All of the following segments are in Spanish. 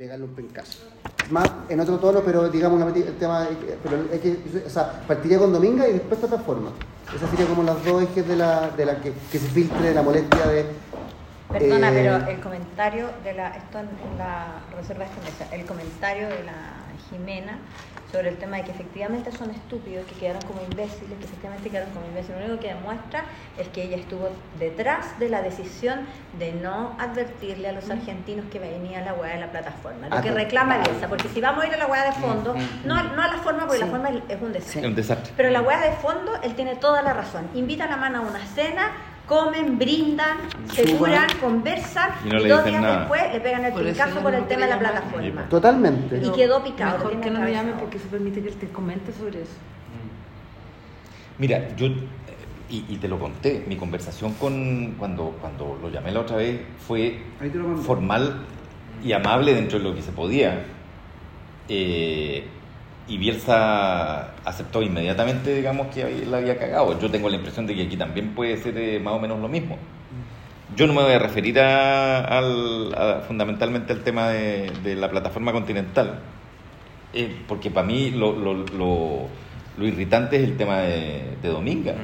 un pencazo. Más en otro tono, pero digamos el tema, pero es que, o sea, partiría con Dominga y después se transforma. Esas serían como las dos ejes de la, de la que, que se filtre la molestia de. Perdona, eh, pero el comentario de la, esto en, la reserva de esta mesa, el comentario de la Jimena sobre el tema de que efectivamente son estúpidos, que quedaron como imbéciles, que efectivamente quedaron como imbéciles. Lo único que demuestra es que ella estuvo detrás de la decisión de no advertirle a los argentinos que venía la hueá de la plataforma. Lo Ah, que reclama Bielsa, porque si vamos a ir a la hueá de fondo, no, no a la forma, porque la forma es- un desastre. Es un desastre. Pero la hueá de fondo, él tiene toda la razón. Invitan a mano a una cena, comen, brindan, se curan, conversan Y no dos días nada. después le pegan el Por pincazo por no el tema de la plataforma. Totalmente. Y quedó picado. Mejor que no me llame porque se permite que él te comente sobre eso. Mira, yo, eh, y, y te lo conté, mi conversación con cuando, cuando lo llamé la otra vez fue formal y amable dentro de lo que se podía. Eh, y Bielsa aceptó inmediatamente, digamos, que la había cagado. Yo tengo la impresión de que aquí también puede ser eh, más o menos lo mismo. Yo no me voy a referir a, al- a- fundamentalmente al tema de, la plataforma continental, eh, porque para mí lo, irritante es el tema de, de Dominga.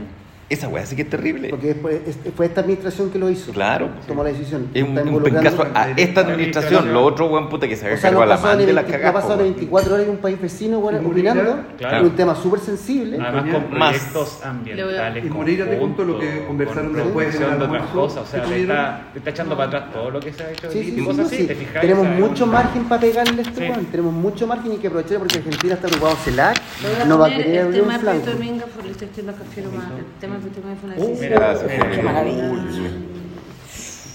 Esa weá sí que es terrible. Porque después, es- fue esta administración que lo hizo. Claro. Tomó la decisión. Es un, un pencazo a esta administración. Lo otro, weón, puta, que se O haga sea, cargo no a la pasó man ni de las 20 no cagadas. pasó po, weón. 24 horas en un país vecino Moreira, opinando. claro. Un tema súper sensible. Además con Más. proyectos ambientales. Y Moreira te contó lo que conversaron con después en el de otras cosas. O sea, que le tuvieron. está, le está echando para atrás todo lo que se ha hecho Sí, y sí, sí, cosas sí, así. sí. ¿te fijáis? Tenemos O mucho margen para pegarle a este Sí. weón. Tenemos mucho margen y que aprovechar porque Argentina está preocupado CELAC. A No va a querer el abrir un tema de flanco. Pedro Dominga porque le estoy escribiendo a Cafiero más. El tema de. Mira, se fue. Maravilla.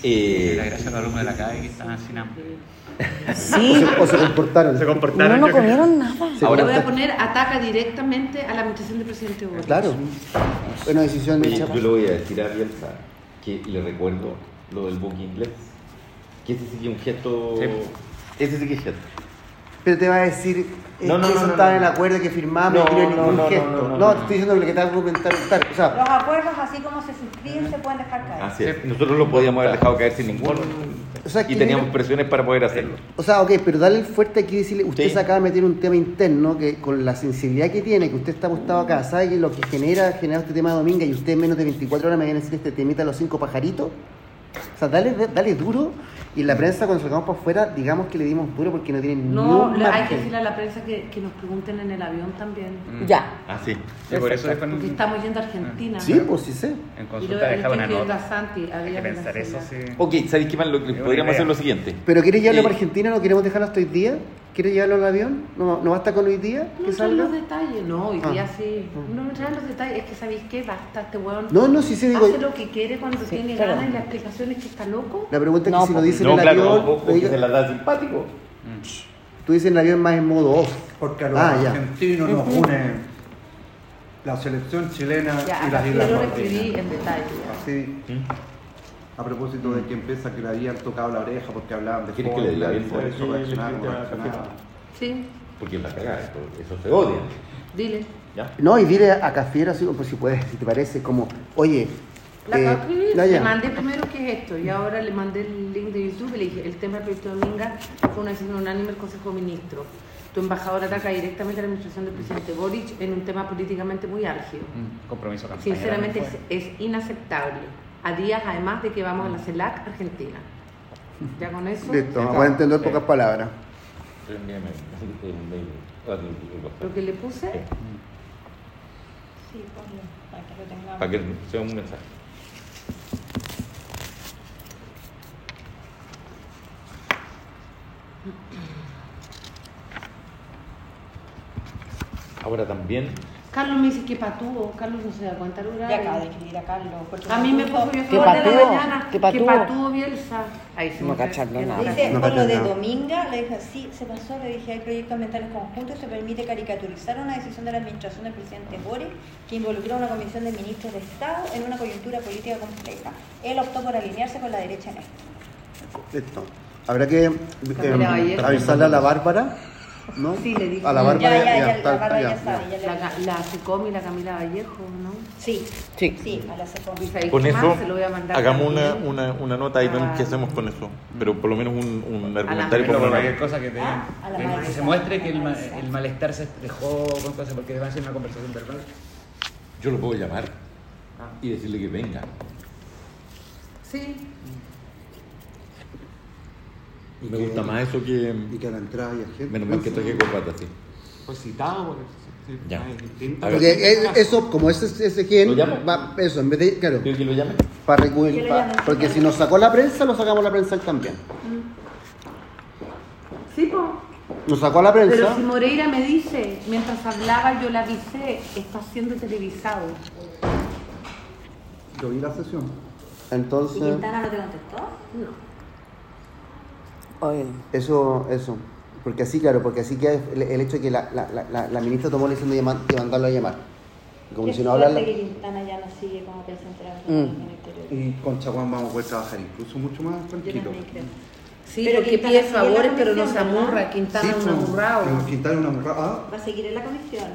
Eh, La gracia de la alumna de la calle que estaban sin hambre. O se, o se comportaron. Se No, comportaron. no yo creo. comieron nada. Se Ahora- Le voy a comportaron. poner ataca directamente a la administración del presidente Boric. Claro. Una decisión Oye, hecha. yo le voy a decir a Bielsa que le recuerdo lo del buque inglés. Que ese sí que es un gesto. Sí. Ese sí que es gesto. Pero te va a decir eh, No, no, que no, eso no, estaba no. en el acuerdo que firmamos No, y no ningún no, no, gesto. no, No, no, no. te estoy diciendo que lo que te va a argumentar. O sea, Los acuerdos, así como se suscriben, se pueden dejar caer. Así es. Nosotros lo podíamos haber dejado caer sin ningún. O sea, y teníamos mira- presiones para poder hacerlo. O sea, ok, pero dale el fuerte aquí y decirle, usted Sí. se acaba de meter un tema interno que con la sensibilidad que tiene, que usted está apostado acá, ¿sabe que lo que genera, genera este tema de Dominga y usted en menos de 24 horas me viene a decir este temita de los cinco pajaritos? O sea, dale, dale duro y la prensa cuando salgamos para afuera digamos que le dimos duro porque no tienen No, hay margen. que decirle a la prensa que, que nos pregunten en el avión también. Ya. Ah, sí. Y por eso Porque estamos yendo a Argentina. Sí, pues sí sé. en Y lo consulta dejaba una escribiendo a nota. Santi. Hay que pensar eso, sí. Ok, ¿sabéis qué más? Lo, buena podríamos hacer lo siguiente. ¿Pero quiere llevarlo Eh, para Argentina? ¿No queremos dejarlo hasta hoy día? ¿Quiere llevarlo al avión? ¿No, no basta con hoy día No que salga? los detalles, no, hoy Ah. día sí. No me traen los detalles, es que sabéis qué, basta este weón. No, no, sí se digo. Hace lo que quiere cuando tiene claro. ganas y la explicación es que está loco. La pregunta es que No, si lo pues, dice No, en el claro, avión, o, o le que digo- se la da simpático. tú dices en el avión más en modo off. Porque a los Ah, ya. argentinos nos une la selección chilena Ya, y las Islas yo lo escribí Malvinas. en detalle. Así, a propósito de que empieza que le habían tocado la oreja porque hablaban de ¿Quieres que le bien por por eso. Sí, Porque es la cagada, esto- eso se odia. dile. ¿Ya? No, y dile a Cafiero así, pues si puedes, si te parece, como, oye, La eh, acabo de escribir, no, le mandé primero qué es esto y ahora le mandé el link de YouTube y le dije, el tema del proyecto Dominga fue una decisión unánime del Consejo de Ministros. Tu embajador ataca directamente a la administración del presidente Boric en un tema políticamente muy álgido. Mm, Compromiso campaña. Sinceramente es inaceptable. A días además de que vamos a la CELAC Argentina. Ya con eso, Listo, vamos a entender pocas palabras. Lo que le puse, Sí, ponlo, para que lo tengamos. Para que sea un mensaje. Ahora también, Carlos me dice que patúo, Carlos no se da cuenta del Ya acabo de escribir a Carlos. A mí me puso- yo ¿Qué fue de la mañana, ¿Qué que patúo? patúo Bielsa. Ahí se No cacharlo Que nada. dice- No con lo de nada. Dominga, le dije, sí, se pasó, le dije, hay proyectos ambientales conjuntos y se permite caricaturizar una decisión de la administración del presidente Boric que involucró a una comisión de ministros de Estado en una coyuntura política compleja. Él optó por alinearse con la derecha en esto. Listo. Habrá que eh, avisarle a la Bárbara ¿no? Sí, le dije. A la barba ya, ya, ya, está- la barba ya ya, sabe, ya le La, la Secom y la Camila Vallejo, ¿no? Sí, Sí. sí, a la Secom. Con eso, se lo voy a mandar hagamos una, una, una nota y vemos Ah. qué hacemos con eso. Pero por lo menos un, un argumentario por cualquier cosa que, te, Ah, que- se muestre que el, ma- el malestar se dejó con cosas porque va a ser una conversación verbal. Yo lo puedo llamar Ah. y decirle que venga. Sí. Y Me que- gusta más eso que. Y que a la entrada haya gente. Menos mal que traje corbata, sí. Pues citado, por eso. Ya. Porque es- eso, como ese, ese gen, ¿Lo llamo? va, eso, en vez de, claro, ¿Quiero que lo llame? para recuperar, porque si nos sacó la prensa, lo sacamos la prensa él también. Sí, po. Nos sacó la Pero prensa, si Moreira me dice, mientras hablaba yo le avisé, está siendo televisado. Yo vi la sesión. ¿Y entonces, Quintana no te contestó? No. Oye, eso, eso. Porque así, claro, porque así queda el, el hecho de que la, la, la, la ministra tomó la decisión de, llamar- de mandarlo a llamar. Como Qué si no habla. suerte que Quintana ya no sigue como presidente de la Mm. Y con Chaguán vamos a poder trabajar incluso mucho más tranquilo. Sí, Pero porque Quintana pide favores, pero no se amurra. Quintana Sí, es un pues, amurrado. Quintana es un amurrado. Ah, Va a seguir en la comisión.